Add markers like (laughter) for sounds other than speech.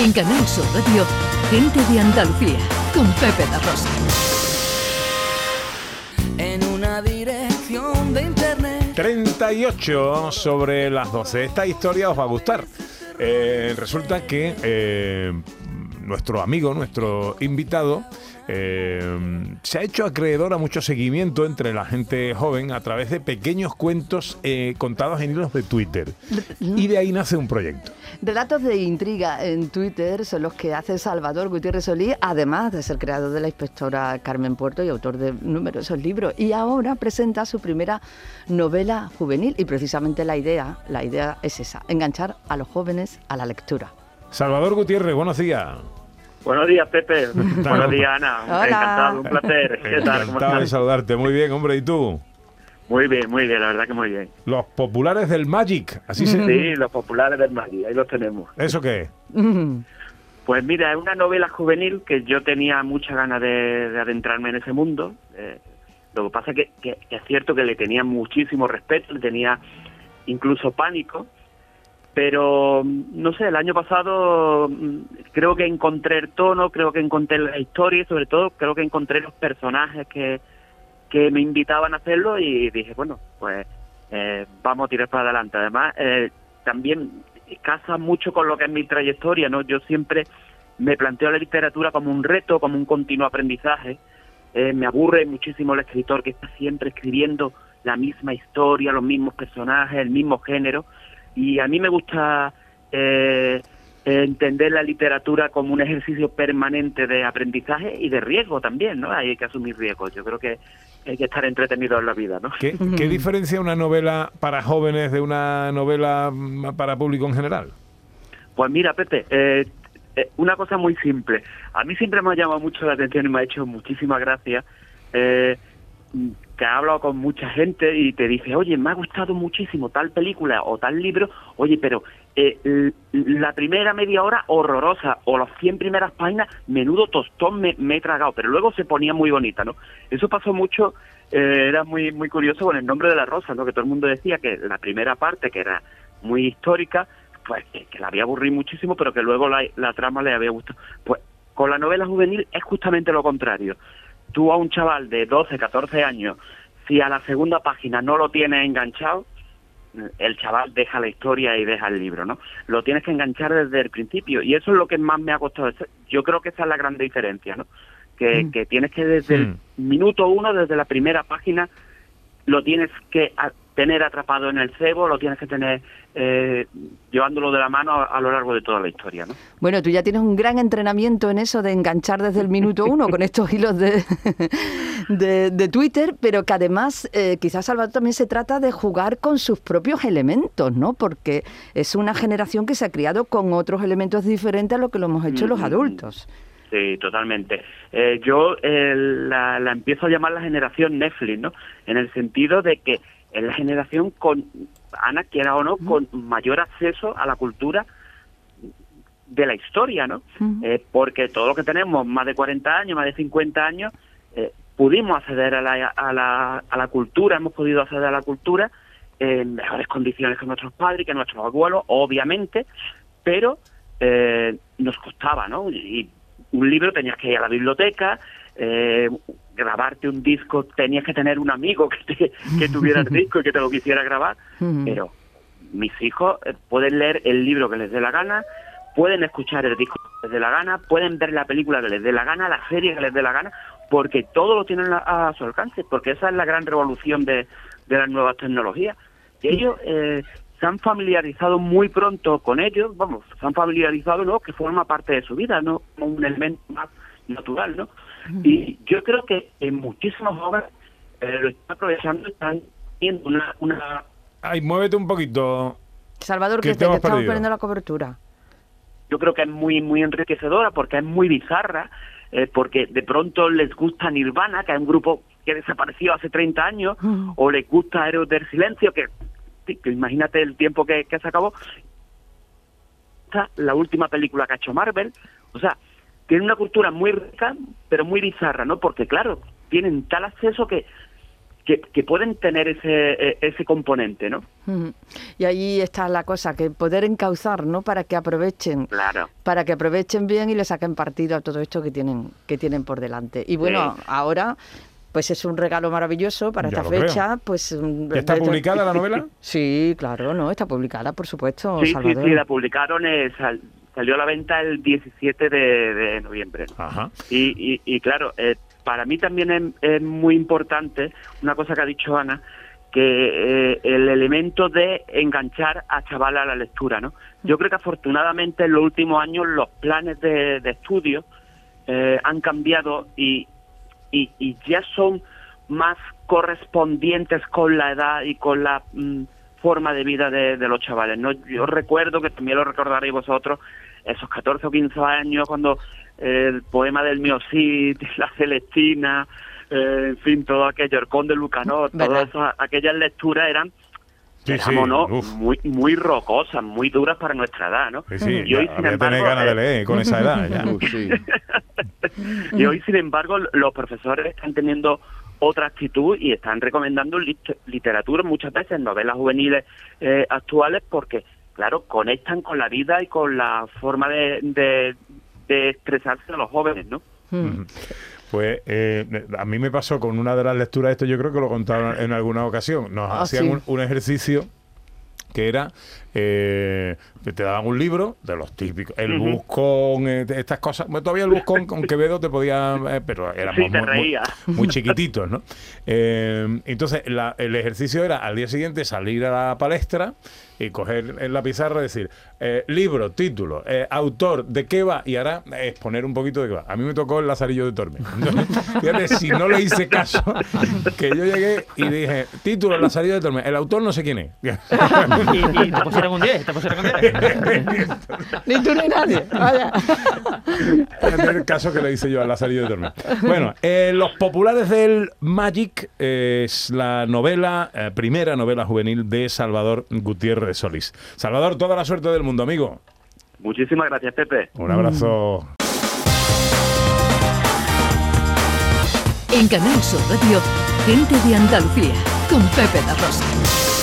En Canal Sur Radio, Gente de Andalucía, con Pepe La Rosa. En una dirección de internet. 38 sobre las 12. Esta historia os va a gustar. Eh, resulta que eh, nuestro amigo, nuestro invitado, eh, se ha hecho acreedor a mucho seguimiento entre la gente joven a través de pequeños cuentos eh, contados en hilos de Twitter. Y de ahí nace un proyecto. Relatos de intriga en Twitter son los que hace Salvador Gutiérrez Solí, además de ser creador de la inspectora Carmen Puerto y autor de numerosos libros. Y ahora presenta su primera novela juvenil y precisamente la idea, la idea es esa, enganchar a los jóvenes a la lectura. Salvador Gutiérrez, buenos días. Buenos días, Pepe. (laughs) Buenos días, Ana. Hola. Encantado, un placer. ¿Qué tal? ¿Cómo Encantado de saludarte. Muy bien, hombre. ¿Y tú? Muy bien, muy bien, la verdad que muy bien. Los populares del Magic. Así se... Sí, los populares del Madrid, ahí los tenemos. ¿Eso qué? (laughs) Pues mira, es una novela juvenil que yo tenía muchas ganas de, de adentrarme en ese mundo. Eh, lo que pasa es que, que- que es cierto que le tenía muchísimo respeto, le tenía incluso pánico, pero mm, no sé, el año pasado mm, creo que encontré el tono, creo que encontré la historia y sobre todo creo que encontré los personajes que, que me invitaban a hacerlo y dije, bueno, pues eh, vamos a tirar para adelante. Además, eh, también casa mucho con lo que es mi trayectoria, ¿no? Yo siempre me planteo la literatura como un reto, como un continuo aprendizaje. Eh, me aburre muchísimo el escritor que está siempre escribiendo la misma historia, los mismos personajes, el mismo género. Y a mí me gusta eh, entender la literatura como un ejercicio permanente de aprendizaje y de riesgo también, ¿no? Hay que asumir riesgos. Yo creo que hay que estar entretenido en la vida, ¿no? ¿Qué, qué diferencia una novela para jóvenes de una novela para público en general? Pues mira, Pepe, eh, eh, una cosa muy simple. A mí siempre me ha llamado mucho la atención y me ha hecho muchísimas gracias eh, que ha hablado con mucha gente y te dice, oye, me ha gustado muchísimo tal película o tal libro, oye, pero eh, la primera media hora horrorosa o las 100 primeras páginas, menudo tostón me, me he tragado, pero luego se ponía muy bonita, ¿no? Eso pasó mucho, eh, era muy muy curioso con el nombre de la rosa, ¿no? Que todo el mundo decía que la primera parte, que era muy histórica, pues que, que la había aburrido muchísimo, pero que luego la, la trama le había gustado. Pues con la novela juvenil es justamente lo contrario. Tú a un chaval de 12, 14 años, si a la segunda página no lo tienes enganchado, el chaval deja la historia y deja el libro, ¿no? Lo tienes que enganchar desde el principio y eso es lo que más me ha costado. Yo creo que esa es la gran diferencia, ¿no? Que, que tienes que desde el minuto uno, desde la primera página, lo tienes que tener atrapado en el cebo, lo tienes que tener eh, llevándolo de la mano a, a lo largo de toda la historia, ¿no? Bueno, tú ya tienes un gran entrenamiento en eso de enganchar desde el minuto uno con estos hilos de, de, de Twitter, pero que además eh, quizás Salvador también se trata de jugar con sus propios elementos, ¿no? Porque es una generación que se ha criado con otros elementos diferentes a lo que lo hemos hecho los Mm. adultos. Sí, totalmente. Eh, yo eh, la, la empiezo a llamar la generación Netflix, ¿no? En el sentido de que es la generación con, Ana, quiera o no, con mayor acceso a la cultura de la historia, ¿no? Eh, porque todo lo que tenemos, más de 40 años, más de 50 años, eh, pudimos acceder a la, a, la, a la cultura, hemos podido acceder a la cultura en mejores condiciones que nuestros padres, que nuestros abuelos, obviamente, pero eh, nos costaba, ¿no? Y un libro tenías que ir a la biblioteca, eh, grabarte un disco, tenías que tener un amigo que, te- que tuviera el (laughs) disco y que te lo quisiera grabar, pero mis hijos eh, pueden leer el libro que les dé la gana, pueden escuchar el disco que les dé la gana, pueden ver la película que les dé la gana, la serie que les dé la gana, porque todo lo tienen a, a su alcance, porque esa es la gran revolución de, de las nuevas tecnologías. Y ellos eh, se han familiarizado muy pronto con ellos, vamos, se han familiarizado, ¿no? Que forma parte de su vida, ¿no? Como un elemento más natural, ¿no? Y yo creo que en muchísimos jóvenes eh, lo están aprovechando, están viendo una, una Ay, muévete un poquito. Salvador, Que que te estamos perdiendo la cobertura. yo creo que es muy muy enriquecedora porque es muy bizarra, eh, porque de pronto les gusta Nirvana, que es un grupo que desapareció hace 30 años, o les gusta Héroes del Silencio, que, que imagínate el tiempo que, que se acabó. Esta, La última película que ha hecho Marvel, o sea, tiene una cultura muy rica, pero muy bizarra, ¿no? Porque claro, tienen tal acceso que que, que pueden tener ese, e, ese componente, ¿no? Y ahí está la cosa, que poder encauzar, ¿no? Para que aprovechen, Claro. para que aprovechen bien y le saquen partido a todo esto que tienen, que tienen por delante. Y bueno, Sí. ahora, pues es un regalo maravilloso para Ya esta lo creo. fecha. Pues mm, ¿Ya está publicada la novela? (laughs) Sí, claro, no, está publicada, por supuesto, Sí, sí, Salvador. sí, la publicaron, eh, sal- salió a la venta el 17 de, de noviembre. Y, y, y claro, eh, para mí también es, es muy importante una cosa que ha dicho Ana, que eh, el elemento de enganchar a chavales a la lectura, ¿no? Yo creo que afortunadamente en los últimos años los planes de, de estudio eh, han cambiado y, y, y ya son más correspondientes con la edad y con la mm, forma de vida de, de los chavales. ¿no? Yo recuerdo, que también lo recordaréis vosotros, esos 14 o 15 años cuando el poema del mío Cid, (laughs) la Celestina, eh, en fin, todo aquello, el Conde Lucanor, todas esas- aquellas lecturas eran Sí, sí, éramos, ¿no? uf. muy muy rocosas, muy duras para nuestra edad, ¿no? Sí, sí, y hoy, ya sin había que tener embargo, ganas de eh, leer con esa edad. ya. (laughs) Uh, sí. (laughs) y hoy, sin embargo, los profesores están teniendo otra actitud y están recomendando lit- literatura muchas veces, novelas juveniles eh, actuales, porque, claro, conectan con la vida y con la forma de, de, de expresarse de los jóvenes, ¿no? Mm. Pues eh, a mí me pasó con una de las lecturas, esto yo creo que lo contaron en alguna ocasión. Nos Ah, hacían sí. un, un ejercicio que era, eh, te daban un libro de los típicos, el Ujú. buscón, eh, estas cosas. Bueno, todavía el buscón con Quevedo te podía, eh, pero éramos Sí, te muy, muy- chiquititos, ¿no? Eh, entonces, la- el ejercicio era al día siguiente salir a la palestra y coger en la pizarra y decir, eh, libro, título, eh, autor, ¿de qué va? Y ahora exponer un poquito de qué va. A mí me tocó el Lazarillo de Tormes. Entonces, fíjate, si no le hice caso, que yo llegué y dije, título, el Lazarillo de Tormes, el autor no sé quién es. (laughs) Y, y un 10, te pusieron un 10. Ni tú ni nadie, vaya. en el caso que le hice yo al Lazarillo de Tormes. Bueno, eh, Los Populares del Magic eh, es la novela, eh, primera novela juvenil de Salvador Gutiérrez Solís. Salvador, toda la suerte del mundo, amigo. Muchísimas gracias, Pepe. Un abrazo. En Canal Sur Radio, gente de Andalucía, con Pepe da Rosa.